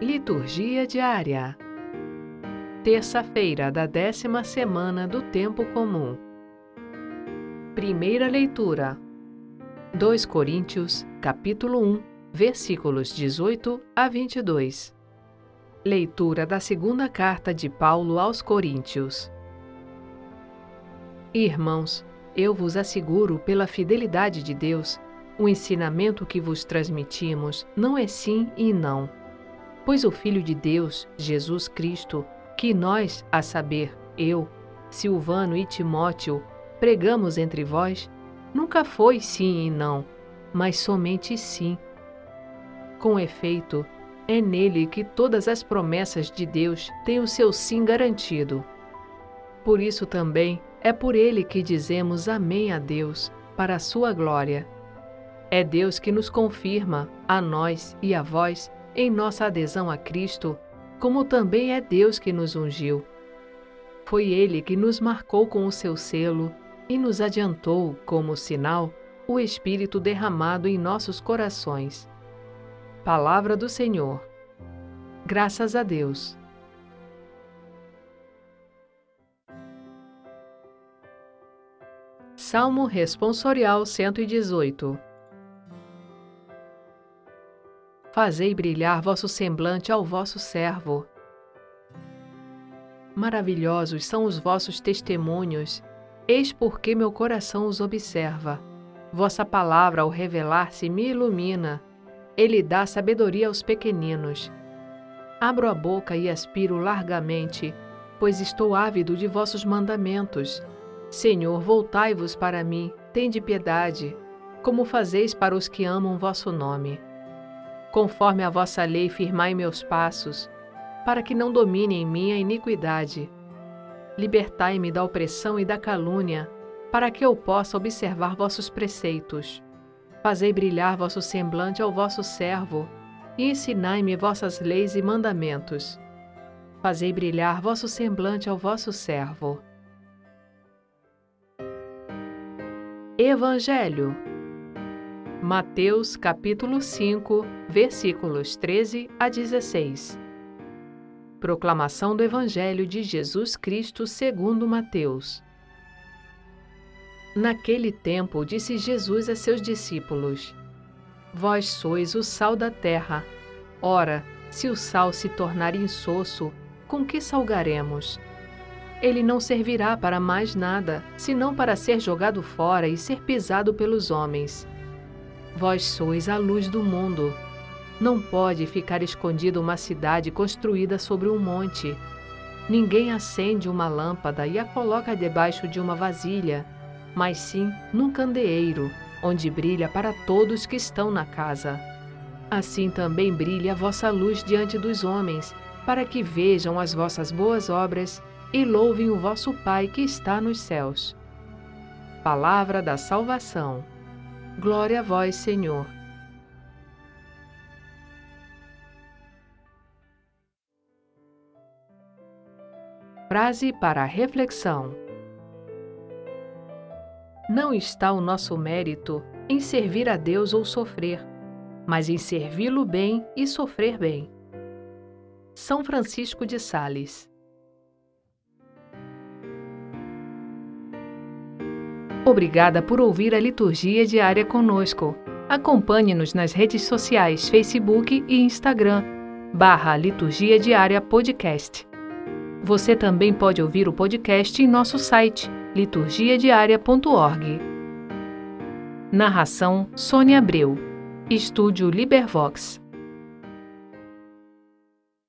Liturgia diária. Terça-feira da décima semana do Tempo Comum. Primeira leitura. 2 Coríntios, capítulo 1, versículos 18 a 22. Leitura da segunda carta de Paulo aos Coríntios. Irmãos, eu vos asseguro pela fidelidade de Deus, o ensinamento que vos transmitimos não é sim e não Pois o Filho de Deus, Jesus Cristo, que nós, a saber, eu, Silvano e Timóteo, pregamos entre vós, nunca foi sim e não, mas somente sim. Com efeito, é nele que todas as promessas de Deus têm o seu sim garantido. Por isso também é por ele que dizemos Amém a Deus, para a sua glória. É Deus que nos confirma, a nós e a vós, em nossa adesão a Cristo, como também é Deus que nos ungiu. Foi Ele que nos marcou com o seu selo e nos adiantou, como sinal, o Espírito derramado em nossos corações. Palavra do Senhor. Graças a Deus. Salmo Responsorial 118 Fazei brilhar vosso semblante ao vosso servo. Maravilhosos são os vossos testemunhos, eis porque meu coração os observa. Vossa palavra, ao revelar-se, me ilumina. Ele dá sabedoria aos pequeninos. Abro a boca e aspiro largamente, pois estou ávido de vossos mandamentos. Senhor, voltai-vos para mim, tende piedade, como fazeis para os que amam vosso nome. Conforme a vossa lei, firmai meus passos, para que não domine em mim a iniquidade. Libertai-me da opressão e da calúnia, para que eu possa observar vossos preceitos. Fazei brilhar vosso semblante ao vosso servo, e ensinai-me vossas leis e mandamentos. Fazei brilhar vosso semblante ao vosso servo. Evangelho Mateus capítulo 5, versículos 13 a 16. Proclamação do Evangelho de Jesus Cristo segundo Mateus. Naquele tempo disse Jesus a seus discípulos: Vós sois o sal da terra. Ora, se o sal se tornar insosso, com que salgaremos? Ele não servirá para mais nada, senão para ser jogado fora e ser pisado pelos homens. Vós sois a luz do mundo. Não pode ficar escondida uma cidade construída sobre um monte. Ninguém acende uma lâmpada e a coloca debaixo de uma vasilha, mas sim num candeeiro, onde brilha para todos que estão na casa. Assim também brilha a vossa luz diante dos homens, para que vejam as vossas boas obras e louvem o vosso Pai que está nos céus. Palavra da Salvação. Glória a vós, Senhor. Frase para reflexão: Não está o nosso mérito em servir a Deus ou sofrer, mas em servi-lo bem e sofrer bem. São Francisco de Sales Obrigada por ouvir a liturgia diária conosco. Acompanhe-nos nas redes sociais Facebook e Instagram, barra Liturgia Diária Podcast. Você também pode ouvir o podcast em nosso site, liturgiadiaria.org. Narração Sônia Abreu. Estúdio Libervox.